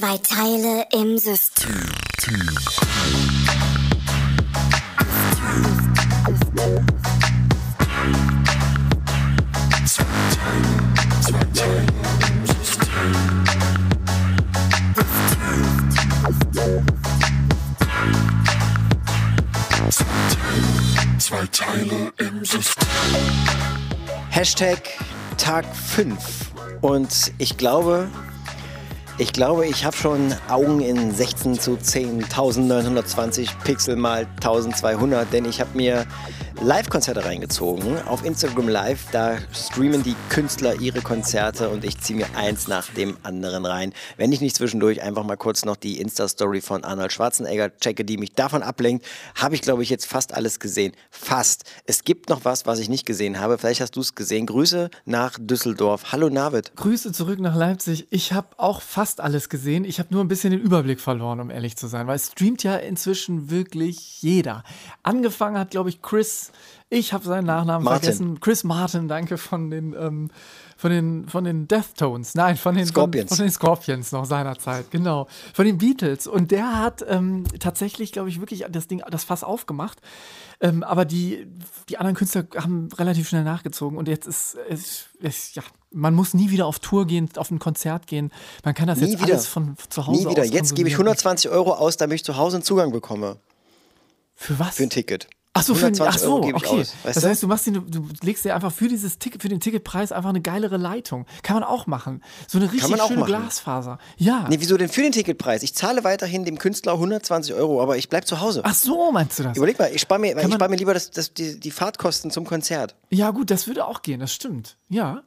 Zwei Teile im System. Zwei Teile im System. Hashtag Tag 5. Und ich glaube, ich glaube, ich habe schon Augen in 16 zu 10, 1920 Pixel mal 1200, denn ich habe mir Live-Konzerte reingezogen. Auf Instagram Live, da streamen die Künstler ihre Konzerte und ich ziehe mir eins nach dem anderen rein. Wenn ich nicht zwischendurch einfach mal kurz noch die Insta-Story von Arnold Schwarzenegger checke, die mich davon ablenkt, habe ich, glaube ich, jetzt fast alles gesehen. Fast. Es gibt noch was, was ich nicht gesehen habe. Vielleicht hast du es gesehen. Grüße nach Düsseldorf. Hallo Navid. Grüße zurück nach Leipzig. Ich habe auch fast alles gesehen. Ich habe nur ein bisschen den Überblick verloren, um ehrlich zu sein, weil es streamt ja inzwischen wirklich jeder. Angefangen hat, glaube ich, Chris ich habe seinen Nachnamen Martin. vergessen. Chris Martin, danke von den, ähm, von den, von den Deftones. Nein, von den Scorpions. Von, von den Scorpions noch seinerzeit, genau. Von den Beatles. Und der hat ähm, tatsächlich, glaube ich, wirklich das Ding, das Fass aufgemacht. Ähm, aber die, die anderen Künstler haben relativ schnell nachgezogen. Und jetzt ist es, es ja, man muss nie wieder auf Tour gehen, auf ein Konzert gehen. Man kann das Nie jetzt wieder. alles von zu Hause Nie wieder. Jetzt gebe ich konsumieren. 120 Euro aus, damit ich zu Hause einen Zugang bekomme. Für was? Für ein Ticket. Ach so, für, ach 120 so okay. aus. Das heißt, du machst den, du legst dir einfach für dieses Ticket, für den Ticketpreis einfach eine geilere Leitung. Kann man auch machen. So eine richtig man auch schöne machen. Glasfaser. Ja. Nee, wieso denn für den Ticketpreis? Ich zahle weiterhin dem Künstler 120 Euro, aber ich bleib zu Hause. Ach so, meinst du das? Überleg mal, ich spare mir, ich spar mir lieber das, das, die, die Fahrtkosten zum Konzert. Ja, gut, das würde auch gehen, das stimmt. Ja.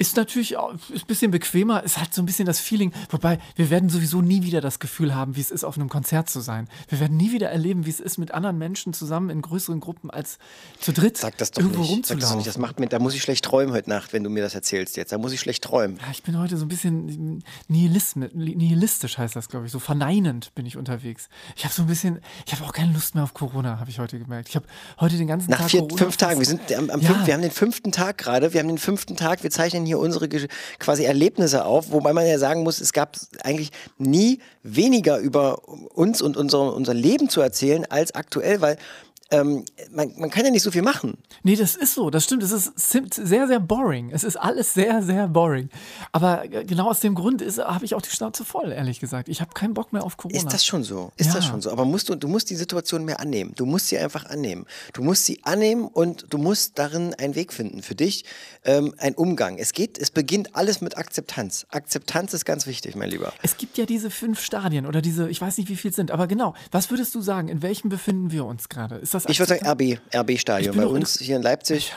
Ist natürlich auch ist ein bisschen bequemer, ist halt so ein bisschen das Feeling. Wobei, wir werden sowieso nie wieder das Gefühl haben, wie es ist, auf einem Konzert zu sein. Wir werden nie wieder erleben, wie es ist, mit anderen Menschen zusammen in größeren Gruppen als zu dritt Sag das doch irgendwo nicht. Sag rumzulaufen. das doch nicht. Das macht mir, da muss ich schlecht träumen heute Nacht, wenn du mir das erzählst jetzt. Da muss ich schlecht träumen. Ja, ich bin heute so ein bisschen nihilist, nihilistisch, heißt das, glaube ich. So verneinend bin ich unterwegs. Ich habe so ein bisschen, ich habe auch keine Lust mehr auf Corona, habe ich heute gemerkt. Ich habe heute den ganzen Nach Tag vier, Corona fünf Tagen. Wir sind am, am Ja. fünf, wir haben den fünften Tag gerade. Wir haben den fünften Tag. Wir zeichnen hier unsere Ge- quasi Erlebnisse auf, wobei man ja sagen muss, es gab eigentlich nie weniger über uns und unser, unser Leben zu erzählen als aktuell, weil ähm, man, man kann ja nicht so viel machen. Nee, das ist so, das stimmt. Es ist sehr, sehr boring. Es ist alles sehr, sehr boring. Aber genau aus dem Grund habe ich auch die Schnauze voll, ehrlich gesagt. Ich habe keinen Bock mehr auf Corona. Ist das schon so? Ist Ja. das schon so? Aber musst du, du musst die Situation mehr annehmen. Du musst sie einfach annehmen. Du musst sie annehmen und du musst darin einen Weg finden für dich, ähm, ein Umgang. Es geht, es beginnt alles mit Akzeptanz. Akzeptanz ist ganz wichtig, mein Lieber. Es gibt ja diese fünf Stadien oder diese, ich weiß nicht, wie viel es sind, aber genau. Was würdest du sagen? In welchem befinden wir uns gerade? Ist das Ich würde sagen? RB, RB-Stadion. Bei uns hier in Leipzig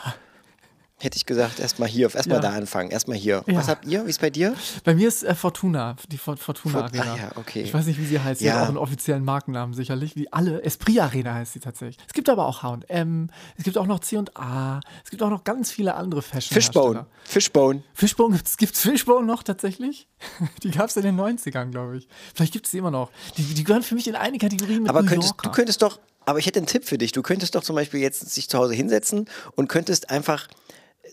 hätte ich gesagt, erstmal hier, erstmal Ja. da anfangen, erstmal hier. Ja. Was habt ihr? Wie ist bei dir? Bei mir ist äh, Fortuna, die For- Fortuna Fort- Arena. ah ja, okay. Ich weiß nicht, wie sie heißt. Sie Ja. hat auch einen offiziellen Markennamen sicherlich. Wie alle. Esprit Arena heißt sie tatsächlich. Es gibt aber auch H&M. Es gibt auch noch C&A. Es gibt auch noch ganz viele andere Fashion. Fishbone. Fishbone. Fishbone, gibt's, gibt's Fishbone noch tatsächlich? Die gab es in den 90ern, glaube ich. Vielleicht gibt es die immer noch. Die, die gehören für mich in eine Kategorie mit Aber könntest, du könntest doch, aber ich hätte einen Tipp für dich. Du könntest doch zum Beispiel jetzt sich zu Hause hinsetzen und könntest einfach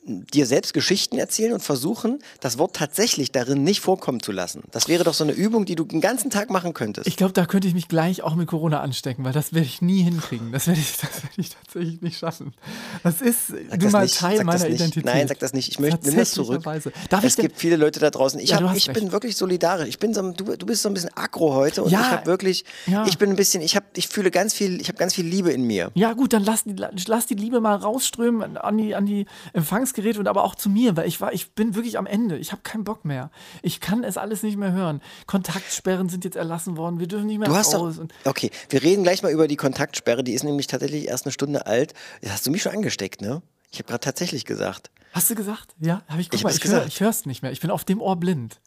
dir selbst Geschichten erzählen und versuchen, das Wort tatsächlich darin nicht vorkommen zu lassen. Das wäre doch so eine Übung, die du den ganzen Tag machen könntest. Ich glaube, da könnte ich mich gleich auch mit Corona anstecken, weil das werde ich nie hinkriegen. Das werde ich, das werde ich tatsächlich nicht schaffen. Das ist Sag nun mal nicht, Teil meiner. Identität. Nein, sag das nicht. Ich möchte, nimm das zurück. Es gibt viele Leute da draußen. Ich, Ja, hab, ich recht. bin wirklich solidarisch. Ich bin so, du, du bist so ein bisschen aggro heute und Ja, ich habe wirklich, ja. ich bin ein bisschen, ich habe, ich fühle ganz viel, ich habe ganz viel Liebe in mir. Ja, gut, dann lass, die- lass die Liebe mal rausströmen an die, an die Empfangsgeräte und aber auch zu mir, weil ich war, ich bin wirklich am Ende. Ich habe keinen Bock mehr. Ich kann es alles nicht mehr hören. Kontaktsperren sind jetzt erlassen worden. Wir dürfen nicht mehr Du hast doch, raus. und okay, wir reden gleich mal über die Kontaktsperre. Die ist nämlich tatsächlich erst eine Stunde alt. Das hast du mich schon angesteckt, ne? Ich habe gerade tatsächlich gesagt. hast du gesagt? Ja, habe ich. Guck Ich mal, ich, hör, ich hör's nicht mehr. Ich bin auf dem Ohr blind.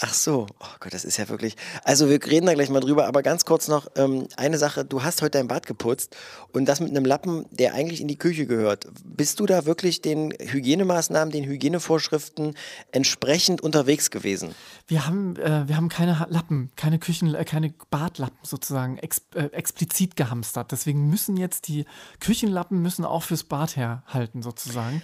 Ach so, oh Gott, das ist ja wirklich. Also wir reden da gleich mal drüber, aber ganz kurz noch ähm, eine Sache. Du hast heute dein Bad geputzt und das mit einem Lappen, der eigentlich in die Küche gehört. Bist du da wirklich den Hygienemaßnahmen, den Hygienevorschriften entsprechend unterwegs gewesen? Wir haben, äh, wir haben keine Lappen, keine Küchen, äh, keine Badlappen sozusagen ex, äh, explizit gehamstert. Deswegen müssen jetzt die Küchenlappen müssen auch fürs Bad herhalten sozusagen.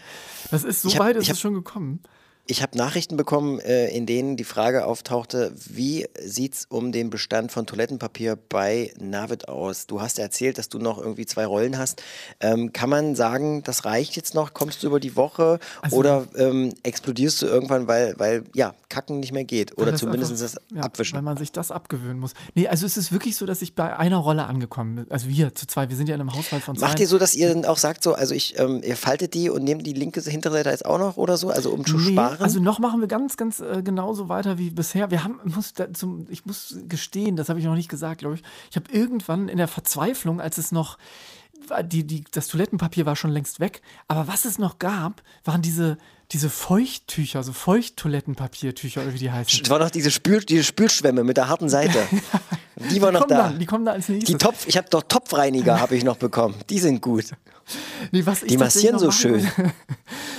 Das ist so hab- weit ist hab- es schon gekommen. Ich habe Nachrichten bekommen, äh, in denen die Frage auftauchte, wie sieht es um den Bestand von Toilettenpapier bei Navid aus? Du hast erzählt, dass du noch irgendwie zwei Rollen hast. Ähm, kann man sagen, das reicht jetzt noch? Kommst du über die Woche Also- oder ähm, explodierst du irgendwann, weil, weil ja, Kacken nicht mehr geht? Oder Weil zumindest einfach- das ja, Weil Abwischen. man sich das abgewöhnen muss. Nee, also es ist wirklich so, dass ich bei einer Rolle angekommen bin. Also wir zu zwei, wir sind ja in einem Haushalt von zwei. Macht ihr so, dass ihr dann auch sagt, so, also ich, ähm, ihr faltet die und nehmt die linke Hinterseite jetzt auch noch oder so, also um zu Nee, sparen? Also noch machen wir ganz, ganz äh, genauso weiter wie bisher. Wir haben, muss zum, ich muss gestehen, das habe ich noch nicht gesagt, glaube ich. Ich habe irgendwann in der Verzweiflung, als es noch, die, die, das Toilettenpapier war schon längst weg, aber was es noch gab, waren diese, diese Feuchttücher, so Feuchttoilettenpapiertücher oder wie die heißen. Es war noch diese, Spül, diese Spülschwämme mit der harten Seite. Die war Die noch kommen, da. dann, die kommen da als nächstes. Die Topf, ich habe doch Topfreiniger habe ich noch bekommen. Die sind gut. Nee, was ich Die massieren so schön.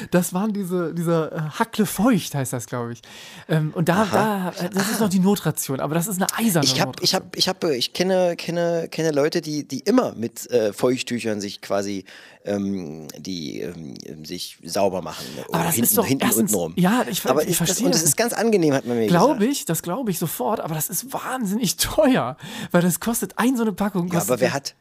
Das waren diese, diese äh, Hackle Feucht, heißt das, glaube ich. Ähm, und da, da, äh, das ist noch die Notration, aber das ist eine eiserne Ich habe, Notration. ich habe, ich habe, ich kenne, kenne, kenne Leute, die, die immer mit äh, Feuchttüchern sich quasi ähm, die ähm, sich sauber machen. Aber das hinten, ist doch hinten erstens- unten rum. ja, ich aber ich das, verstehe und das das ist ganz angenehm, hat man mir Glaube gesagt. ich, das glaube ich sofort, aber das ist wahnsinnig teuer, weil das kostet ein so eine Packung. Ja, aber wer hat?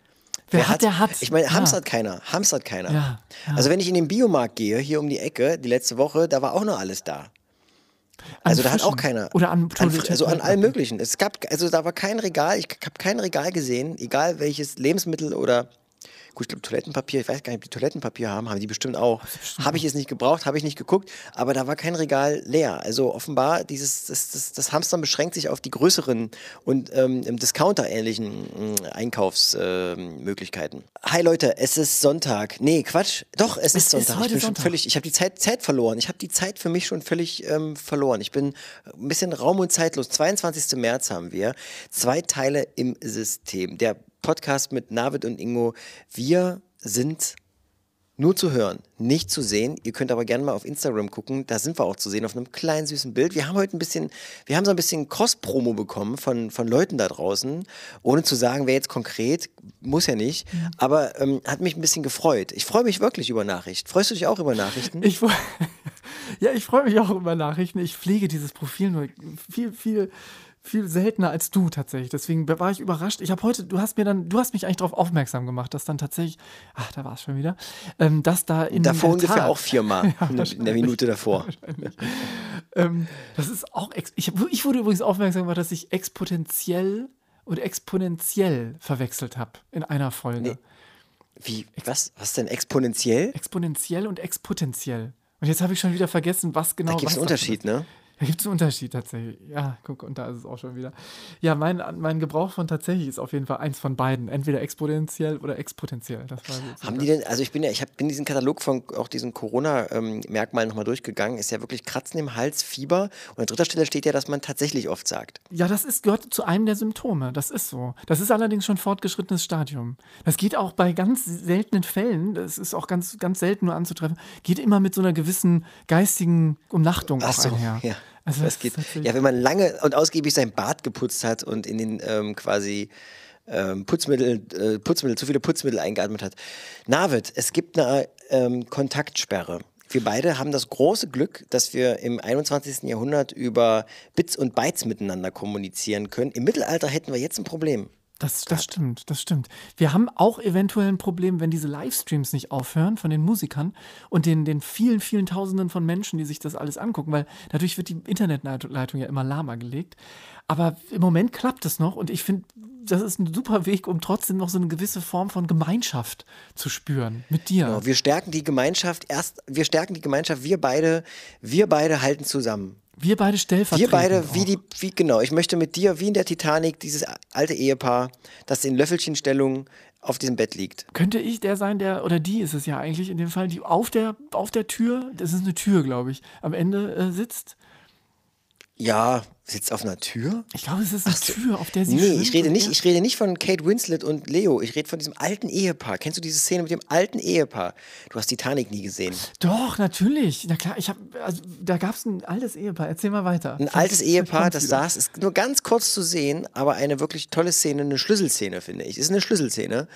Wer hat, der hat. Ich meine, Ja. hamstert keiner. Hamstert keiner. Ja, ja. Also wenn ich in den Biomarkt gehe, hier um die Ecke, die letzte Woche, da war auch noch alles da. An Also da hat auch Fischen. keiner. Oder an an, Also an allem möglichen. Es gab, also da war kein Regal, ich habe kein Regal gesehen, egal welches Lebensmittel oder gut, ich glaube Toilettenpapier, ich weiß gar nicht, ob die Toilettenpapier haben, haben die bestimmt auch. Habe ich jetzt nicht gebraucht, habe ich nicht geguckt, aber da war kein Regal leer. Also offenbar, dieses, das, das, das Hamstern beschränkt sich auf die größeren und ähm, Discounter-ähnlichen Einkaufsmöglichkeiten. Hi Leute, es ist Sonntag. Nee, Quatsch. Doch, es, ist ist Sonntag. Ich heute bin schon Sonntag. völlig, ich habe die Zeit, Zeit verloren. Ich habe die Zeit für mich schon völlig ähm, verloren. Ich bin ein bisschen raum- und zeitlos. 22. März haben wir. Zwei Teile im System. Der Podcast mit Navid und Ingo. Wir sind nur zu hören, nicht zu sehen. Ihr könnt aber gerne mal auf Instagram gucken. Da sind wir auch zu sehen auf einem kleinen süßen Bild. Wir haben heute ein bisschen, wir haben so ein bisschen Cross-Promo bekommen von, von Leuten da draußen. Ohne zu sagen, wer jetzt konkret, muss ja nicht. Aber ähm, hat mich ein bisschen gefreut. Ich freue mich wirklich über Nachrichten. Freust du dich auch über Nachrichten? Ich, ja, ich freue mich auch über Nachrichten. Ich pflege dieses Profil nur viel, viel, viel seltener als du tatsächlich. Deswegen war ich überrascht. Ich habe heute, du hast mir dann, du hast mich eigentlich darauf aufmerksam gemacht, dass dann tatsächlich, ach, da war es schon wieder, ähm, dass da in Davor der ungefähr Tat- auch viermal in, der, in der Minute davor. Ähm, das ist auch, ich, ich wurde übrigens aufmerksam gemacht, dass ich exponentiell und exponentiell verwechselt habe in einer Folge. Nee. Wie, was? Was denn exponentiell? Exponentiell und exponentiell. Und jetzt habe ich schon wieder vergessen, was genau Da gibt es einen Unterschied, ne? Da gibt es einen Unterschied tatsächlich. Ja, guck, und da ist es auch schon wieder. Ja, mein, mein Gebrauch von tatsächlich ist auf jeden Fall eins von beiden. Entweder exponentiell oder exponentiell. Das war jetzt Haben die denn, also ich bin ja, ich hab, bin diesen Katalog von auch diesen Corona-Merkmalen nochmal durchgegangen, ist ja wirklich Kratzen im Hals, Fieber und an dritter Stelle steht ja, dass man tatsächlich oft sagt. Ja, das ist, gehört zu einem der Symptome. Das ist so. Das ist allerdings schon fortgeschrittenes Stadium. Das geht auch bei ganz seltenen Fällen, das ist auch ganz, ganz selten nur anzutreffen, geht immer mit so einer gewissen geistigen Umnachtung Ach auch so, einher. ja. Also das das geht. Ja, wenn man lange und ausgiebig sein Bad geputzt hat und in den ähm, quasi ähm, Putzmittel, äh, Putzmittel, zu viele Putzmittel eingeatmet hat. Navid, es gibt eine ähm, Kontaktsperre. Wir beide haben das große Glück, dass wir im 21. Jahrhundert über Bits und Bytes miteinander kommunizieren können. Im Mittelalter hätten wir jetzt ein Problem. Das, das stimmt, das stimmt. Wir haben auch eventuell ein Problem, wenn diese Livestreams nicht aufhören von den Musikern und den, den vielen, vielen Tausenden von Menschen, die sich das alles angucken, weil dadurch wird die Internetleitung ja immer lahmer gelegt. Aber im Moment klappt es noch und ich finde, das ist ein super Weg, um trotzdem noch so eine gewisse Form von Gemeinschaft zu spüren mit dir. Genau, wir stärken die Gemeinschaft erst, wir stärken die Gemeinschaft, wir beide, wir beide halten zusammen. Wir beide Wir stellvertretend. beide, wie die, wie genau, ich möchte mit dir, wie in der Titanic, dieses alte Ehepaar, das in Löffelchenstellung auf diesem Bett liegt. Könnte ich der sein, der, oder die ist es ja eigentlich in dem Fall, die auf der, auf der Tür, das ist eine Tür, glaube ich, am Ende äh, sitzt? Ja, Sitzt auf einer Tür? Ich glaube, es ist eine Tür, auf der sie Nee, ich rede und nicht, ich rede nicht von Kate Winslet und Leo. Ich rede von diesem alten Ehepaar. Kennst du diese Szene mit dem alten Ehepaar? Du hast Titanic nie gesehen. Doch, natürlich. Na klar, ich habe, also, da gab es ein altes Ehepaar. Erzähl mal weiter. Ein altes Ehepaar, das wieder. saß, ist nur ganz kurz zu sehen, aber eine wirklich tolle Szene, eine Schlüsselszene, finde ich. Ist eine Schlüsselszene.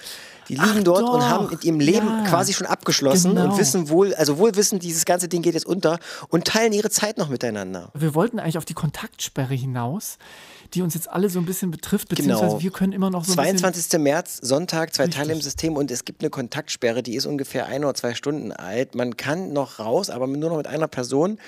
Die liegen Ach dort und doch, haben mit ihrem Leben ja. quasi schon abgeschlossen Genau. und wissen wohl, also wohl wissen, dieses ganze Ding geht jetzt unter und teilen ihre Zeit noch miteinander. Wir wollten eigentlich auf die Kontaktsperre hinaus, die uns jetzt alle so ein bisschen betrifft, beziehungsweise Genau. wir können immer noch so ein bisschen 22. März, Sonntag, zwei Richtig. Teile im System und es gibt eine Kontaktsperre, die ist ungefähr ein oder zwei Stunden alt. Man kann noch raus, aber nur noch mit einer Person.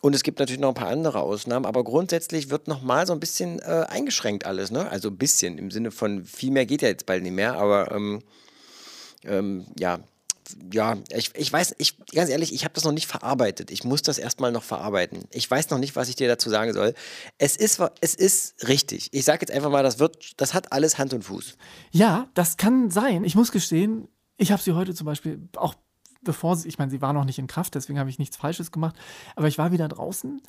Und es gibt natürlich noch ein paar andere Ausnahmen, aber grundsätzlich wird noch mal so ein bisschen äh, eingeschränkt alles, ne? Also ein bisschen im Sinne von viel mehr geht ja jetzt bald nicht mehr, aber ähm, ähm, ja, ja, ich, ich weiß, ich ganz ehrlich, ich habe das noch nicht verarbeitet. Ich muss das erstmal noch verarbeiten. Ich weiß noch nicht, was ich dir dazu sagen soll. Es ist, es ist richtig. Ich sage jetzt einfach mal, das wird, das hat alles Hand und Fuß. Ja, das kann sein. Ich muss gestehen, ich habe sie heute zum Beispiel auch bevor sie, ich meine, sie war noch nicht in Kraft, deswegen habe ich nichts Falsches gemacht, aber ich war wieder draußen,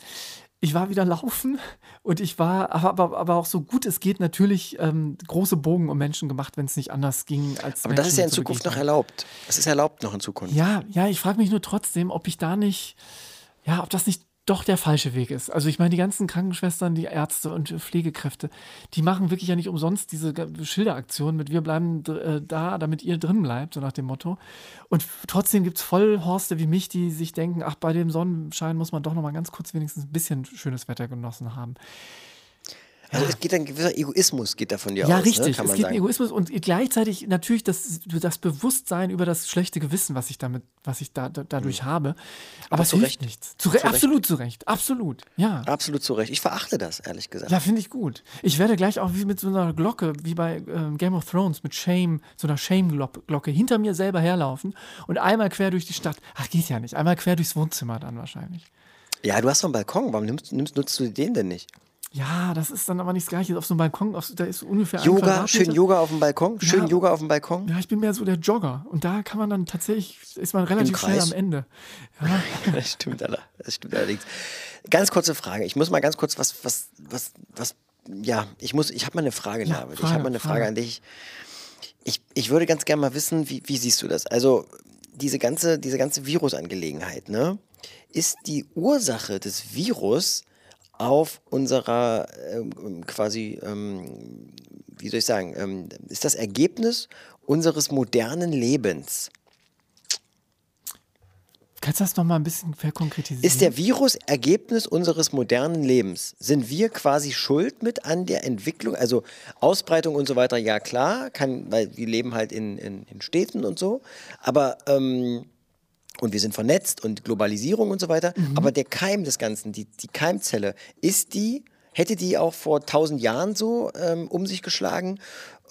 ich war wieder laufen und ich war, aber, aber, auch so gut es geht, natürlich ähm, große Bogen um Menschen gemacht, wenn es nicht anders ging als Aber das ist ja in Menschen zu Zukunft noch erlaubt. Das ist erlaubt noch in Zukunft. Ja, ja, ich frage mich nur trotzdem, ob ich da nicht, ja, ob das nicht doch der falsche Weg ist. Also ich meine, die ganzen Krankenschwestern, die Ärzte und Pflegekräfte, die machen wirklich ja nicht umsonst diese Schilderaktion mit wir bleiben äh, da, damit ihr drin bleibt, so nach dem Motto. Und trotzdem gibt es Vollhorste wie mich, die sich denken, ach, bei dem Sonnenschein muss man doch noch mal ganz kurz wenigstens ein bisschen schönes Wetter genossen haben. Also es geht ein gewisser Egoismus geht da von dir Ja, aus. richtig. Ne? Kann es man geht sagen. Egoismus und gleichzeitig natürlich das, das Bewusstsein über das schlechte Gewissen, was ich damit, was ich da, da dadurch habe. Aber, es zu hilft Recht. nichts. Zu Re Zu Recht. absolut zu Recht. Absolut. Ja. Absolut zu Recht. Ich verachte das, ehrlich gesagt. Ja, finde ich gut. Ich werde gleich auch wie mit so einer Glocke, wie bei ähm, Game of Thrones, mit Shame, so einer Shame-Glocke, hinter mir selber herlaufen und einmal quer durch die Stadt. Ach, geht ja nicht. Einmal quer durchs Wohnzimmer dann wahrscheinlich. Ja, du hast doch einen Balkon. Warum nimmst, nimmst, nutzt du den denn nicht? Ja, das ist dann aber nicht das Gleiche. Auf so einem Balkon, auf, da ist ungefähr Yoga, schön Yoga auf dem Balkon. Schön Ja. Yoga auf dem Balkon. Ja, ich bin mehr so der Jogger. Und da kann man dann tatsächlich, ist man relativ schnell am Ende. Ja, Das stimmt, aller. Das stimmt allerdings. Ganz kurze Frage. Ich muss mal ganz kurz was, was, was, was, ja, ich muss, ich habe mal eine Frage, Ja, David. ich Frage, habe mal eine Frage Frage. an dich. Ich, ich würde ganz gerne mal wissen, wie, wie siehst du das? Also, diese ganze, diese ganze Virusangelegenheit, ne? Ist die Ursache des Virus auf unserer ähm, quasi, ähm, wie soll ich sagen, ähm, ist das Ergebnis unseres modernen Lebens? kannst du das noch mal ein bisschen verkonkretisieren? Ist der Virus Ergebnis unseres modernen Lebens? Sind wir quasi schuld mit an der Entwicklung? Also Ausbreitung und so weiter, ja klar, kann, weil wir leben halt in, in, in Städten und so, aber ähm, und wir sind vernetzt und Globalisierung und so weiter, aber der Keim des Ganzen, die, die Keimzelle, ist die, hätte die auch vor tausend Jahren so ähm, um sich geschlagen?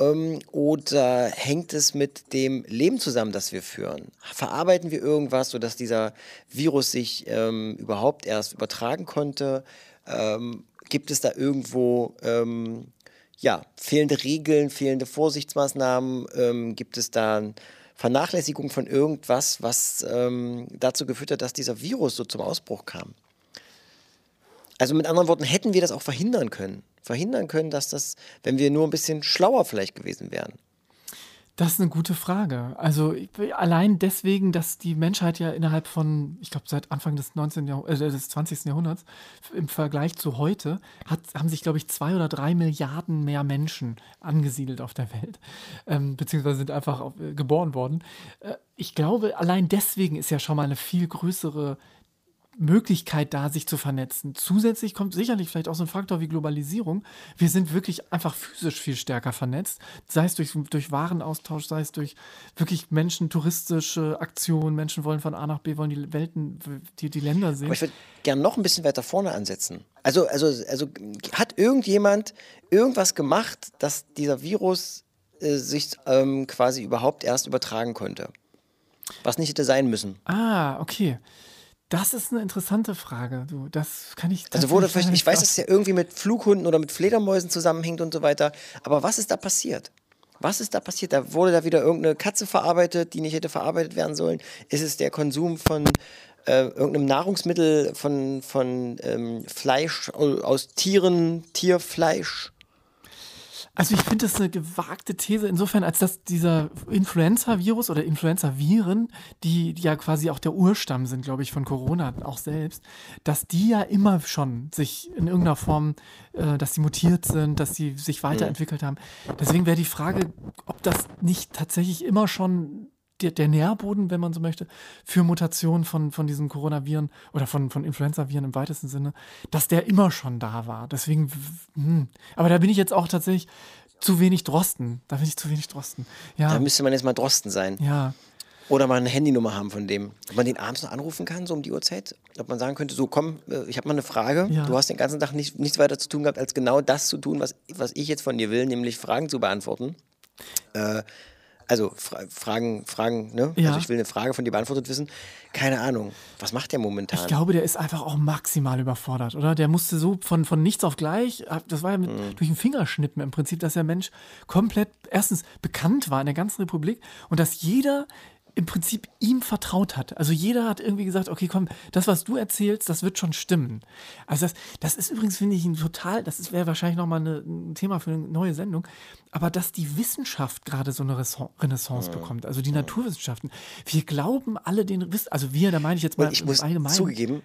Ähm, oder hängt es mit dem Leben zusammen, das wir führen? Verarbeiten wir irgendwas, sodass dieser Virus sich ähm, überhaupt erst übertragen konnte? Ähm, gibt es da irgendwo ähm, ja, fehlende Regeln, fehlende Vorsichtsmaßnahmen? Ähm, gibt es da Vernachlässigung von irgendwas, was ähm, dazu geführt hat, dass dieser Virus so zum Ausbruch kam? Also mit anderen Worten, hätten wir das auch verhindern können? Verhindern können, dass das, wenn wir nur ein bisschen schlauer vielleicht gewesen wären. Das ist eine gute Frage. Also allein deswegen, dass die Menschheit ja innerhalb von, ich glaube, seit Anfang des, 19. Jahrh- äh, des 20. Jahrhunderts im Vergleich zu heute hat, haben sich, glaube ich, zwei oder drei Milliarden mehr Menschen angesiedelt auf der Welt, ähm, beziehungsweise sind einfach auf, äh, geboren worden. Äh, ich glaube, allein deswegen ist ja schon mal eine viel größere Möglichkeit da, sich zu vernetzen. Zusätzlich kommt sicherlich vielleicht auch so ein Faktor wie Globalisierung. Wir sind wirklich einfach physisch viel stärker vernetzt, sei es durch, durch Warenaustausch, sei es durch wirklich Menschen, touristische Aktionen. Menschen wollen von A nach B, wollen die Welten, die, die Länder sehen. Aber ich würde gerne noch ein bisschen weiter vorne ansetzen. Also, also, also hat irgendjemand irgendwas gemacht, dass dieser Virus äh, sich ähm, quasi überhaupt erst übertragen konnte? Was nicht hätte sein müssen. Ah, okay. Das ist eine interessante Frage. Du, das kann ich. Also wurde vielleicht, ich weiß, dass es ja irgendwie mit Flughunden oder mit Fledermäusen zusammenhängt und so weiter. Aber was ist da passiert? Was ist da passiert? Da wurde da wieder irgendeine Katze verarbeitet, die nicht hätte verarbeitet werden sollen. Ist es der Konsum von äh, irgendeinem Nahrungsmittel von, von ähm, Fleisch au- aus Tieren, Tierfleisch. Also ich finde das eine gewagte These insofern, als dass dieser Influenza-Virus oder Influenza-Viren, die, die ja quasi auch der Urstamm sind, glaube ich, von Corona auch selbst, dass die ja immer schon sich in irgendeiner Form, äh, dass sie mutiert sind, dass sie sich weiterentwickelt haben. Deswegen wäre die Frage, ob das nicht tatsächlich immer schon der, der Nährboden, wenn man so möchte, für Mutationen von, von diesen Coronaviren oder von, von Influenza-Viren im weitesten Sinne, dass der immer schon da war. Deswegen, hm. aber da bin ich jetzt auch tatsächlich zu wenig Drosten. Da bin ich zu wenig Drosten. Ja, Da müsste man jetzt mal Drosten sein. ja. Oder mal eine Handynummer haben von dem. Ob man den abends noch anrufen kann, so um die Uhrzeit? Ob man sagen könnte, so komm, äh, ich habe mal eine Frage. Ja. Du hast den ganzen Tag nicht, nichts weiter zu tun gehabt, als genau das zu tun, was, was ich jetzt von dir will, nämlich Fragen zu beantworten. Äh, also Fra Fragen, Fragen, ne? Ja. Also ich will eine Frage von dir beantwortet wissen. Keine Ahnung. Was macht der momentan? Ich glaube, der ist einfach auch maximal überfordert, oder? Der musste so von, von nichts auf gleich, das war ja mit, Mhm. durch ein Fingerschnippen im Prinzip, dass der Mensch komplett erstens bekannt war in der ganzen Republik und dass jeder im Prinzip ihm vertraut hat. Also jeder hat irgendwie gesagt, okay, komm, das, was du erzählst, das wird schon stimmen. Also das, das ist übrigens, finde ich, ein total, das wäre wahrscheinlich nochmal eine, ein Thema für eine neue Sendung, aber dass die Wissenschaft gerade so eine Renaissance- Renaissance bekommt, also die Naturwissenschaften. Wir glauben alle den Wissen, also wir, da meine ich jetzt mal Und ich muss Allgemeinen. zugegeben,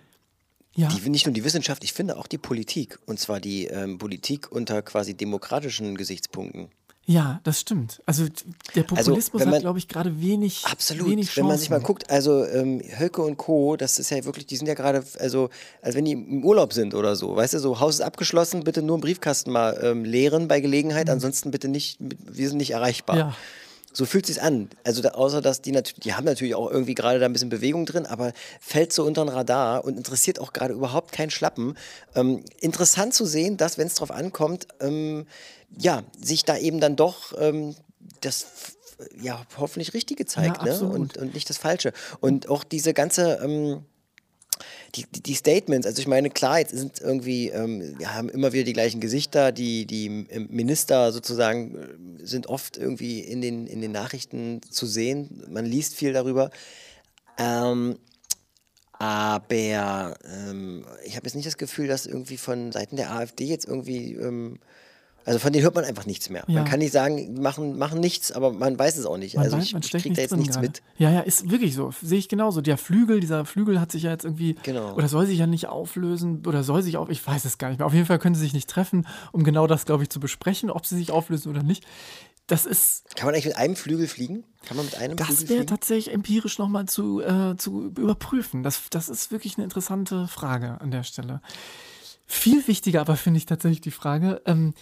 ja. die, nicht nur die Wissenschaft, ich finde auch die Politik. Und zwar die ähm, Politik unter quasi demokratischen Gesichtspunkten. Ja, das stimmt. Also der Populismus wenn hat, man- glaube ich, gerade wenig, Absolut. wenig Chancen. wenn man sich mal guckt, also ähm, Höcke und Co., das ist ja wirklich, die sind ja gerade, also als wenn die im Urlaub sind oder so. Weißt du, so Haus ist abgeschlossen, bitte nur einen Briefkasten mal ähm, leeren bei Gelegenheit, ansonsten bitte nicht, wir sind nicht erreichbar. Mhm. Ja. So fühlt sich an. Also da, außer dass die natürlich, die haben natürlich auch irgendwie gerade da ein bisschen Bewegung drin, aber fällt so unter den Radar und interessiert auch gerade überhaupt keinen Schlappen. Ähm, interessant zu sehen, dass, wenn es drauf ankommt, ähm, ja, sich da eben dann doch ähm, das ja hoffentlich Richtige zeigt, Ja, ne? Und, und nicht das Falsche. Und auch diese ganze ähm, die, die, Statements, also ich meine, klar, jetzt sind irgendwie, ähm, wir haben immer wieder die gleichen Gesichter, die, die Minister sozusagen äh, sind oft irgendwie in den, in den Nachrichten zu sehen, man liest viel darüber. Ähm, aber ähm, ich habe jetzt nicht das Gefühl, dass irgendwie von Seiten der AfD jetzt irgendwie, ähm, also von denen hört man einfach nichts mehr. Ja. Man kann nicht sagen, machen, machen nichts, aber man weiß es auch nicht. Man also weiß, ich, man ich steckt kriege da jetzt nichts gerade. mit. Ja, ja, ist wirklich so. Sehe ich genauso. Der Flügel, dieser Flügel hat sich ja jetzt irgendwie, Genau. oder soll sich ja nicht auflösen, oder soll sich auf, ich weiß es gar nicht mehr. Auf jeden Fall können sie sich nicht treffen, um genau das, glaube ich, zu besprechen, ob sie sich auflösen oder nicht. Das ist, Kann man eigentlich mit einem Flügel fliegen? Kann man mit einem das Flügel wäre fliegen? tatsächlich empirisch nochmal zu, äh, zu überprüfen. Das, das ist wirklich eine interessante Frage an der Stelle. Viel wichtiger aber finde ich tatsächlich die Frage, ähm,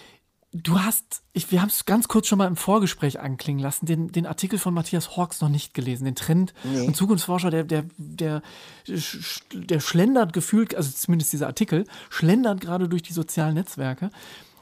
du hast, ich, wir haben es ganz kurz schon mal im Vorgespräch anklingen lassen, den, den Artikel von Matthias Hawks noch nicht gelesen, den Trend und Zukunftsforscher, der, der, der, der schlendert gefühlt, also zumindest dieser Artikel, schlendert gerade durch die sozialen Netzwerke.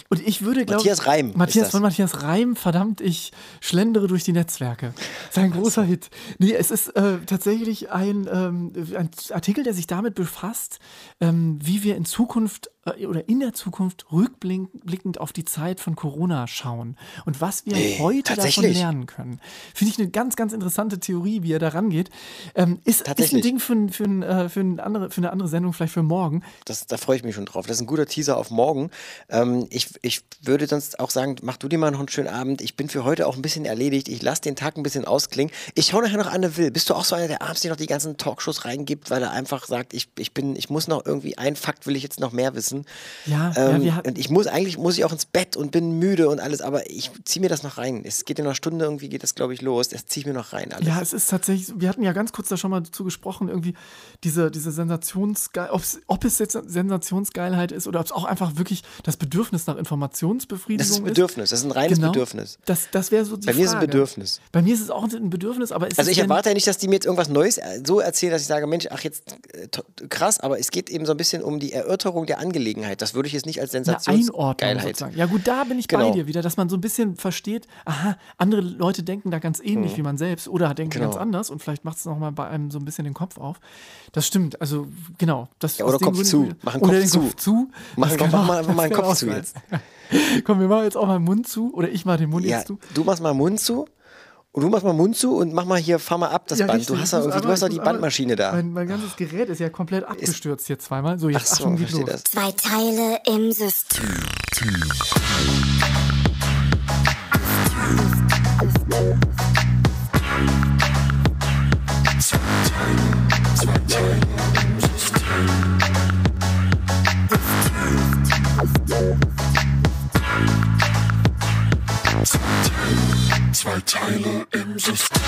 Und ich würde, glaube Matthias Reim Matthias von Matthias Reim, verdammt, ich schlendere durch die Netzwerke. Sein großer Hit. Nee, es ist äh, tatsächlich ein, ähm, ein Artikel, der sich damit befasst, ähm, wie wir in Zukunft äh, oder in der Zukunft rückblickend auf die Zeit von Corona schauen und was wir Nee, heute davon lernen können. Finde ich eine ganz, ganz interessante Theorie, wie er da rangeht. Ähm, ist, ist ein. Ding für, für, ein, äh, für, ein andere, für eine andere Sendung, vielleicht für morgen. Das, da freue ich mich schon drauf. Das ist ein guter Teaser auf morgen. Ähm, ich, ich würde sonst auch sagen, mach du dir mal noch einen schönen Abend. Ich bin für heute auch ein bisschen erledigt. Ich lasse den Tag ein bisschen ausklingen. Ich schaue nachher noch Anne Will. Bist du auch so einer, der abends dir noch die ganzen Talkshows reingibt, weil er einfach sagt, ich, ich bin, ich muss noch irgendwie, ein Fakt will ich jetzt noch mehr wissen. Ja, ja, ähm, hatten- und ich muss, eigentlich muss ich auch ins Bett und bin müde und alles, aber ich ziehe mir das noch rein. Es geht in einer Stunde irgendwie, geht das glaube ich los. Das ziehe ich mir noch rein alles. Ja, es ist tatsächlich, wir hatten ja ganz kurz da schon mal dazu gesprochen, irgendwie diese, diese Sensationsgeil, ob es jetzt Sensationsgeilheit ist oder ob es auch einfach wirklich das Bedürfnis nach Informationsbefriedigung das ist ein. Bedürfnis. Das ist ein reines Genau. Bedürfnis. Das, das wäre so die Bei mir ist es ein Frage. Bedürfnis. Bei mir ist es auch ein Bedürfnis, aber ist Also ich erwarte ja nicht, dass die mir jetzt irgendwas Neues so erzählen, dass ich sage, Mensch, ach jetzt äh, krass, aber es geht eben so ein bisschen um die Erörterung der Angelegenheit. Das würde ich jetzt nicht als Sensationsgeilheit. Ja gut, da bin ich bei Genau. dir wieder, dass man so ein bisschen versteht, aha, andere Leute denken da ganz ähnlich wie man selbst oder denken Genau. ganz anders und vielleicht macht es nochmal bei einem so ein bisschen den Kopf auf. Das stimmt, also genau. Das, Ja, oder Kopf Gründen zu. würde- Mach einen oder Kopf den zu. Kopf zu. Mach- kann mal- mach mal einen Kopf zu jetzt. Komm, wir machen jetzt auch mal den Mund zu oder ich mal den Mund Ja, jetzt zu. du machst mal Mund zu Und du machst mal Mund zu und mach mal hier, fahr mal ab das Ja, Band. richtig. Du hast, ja du doch die Bandmaschine da. Mein, mein ganzes Gerät ist ja komplett abgestürzt hier zweimal. So, Ach jetzt so, Achtung, geht los. das. Zwei Teile im System. Im System.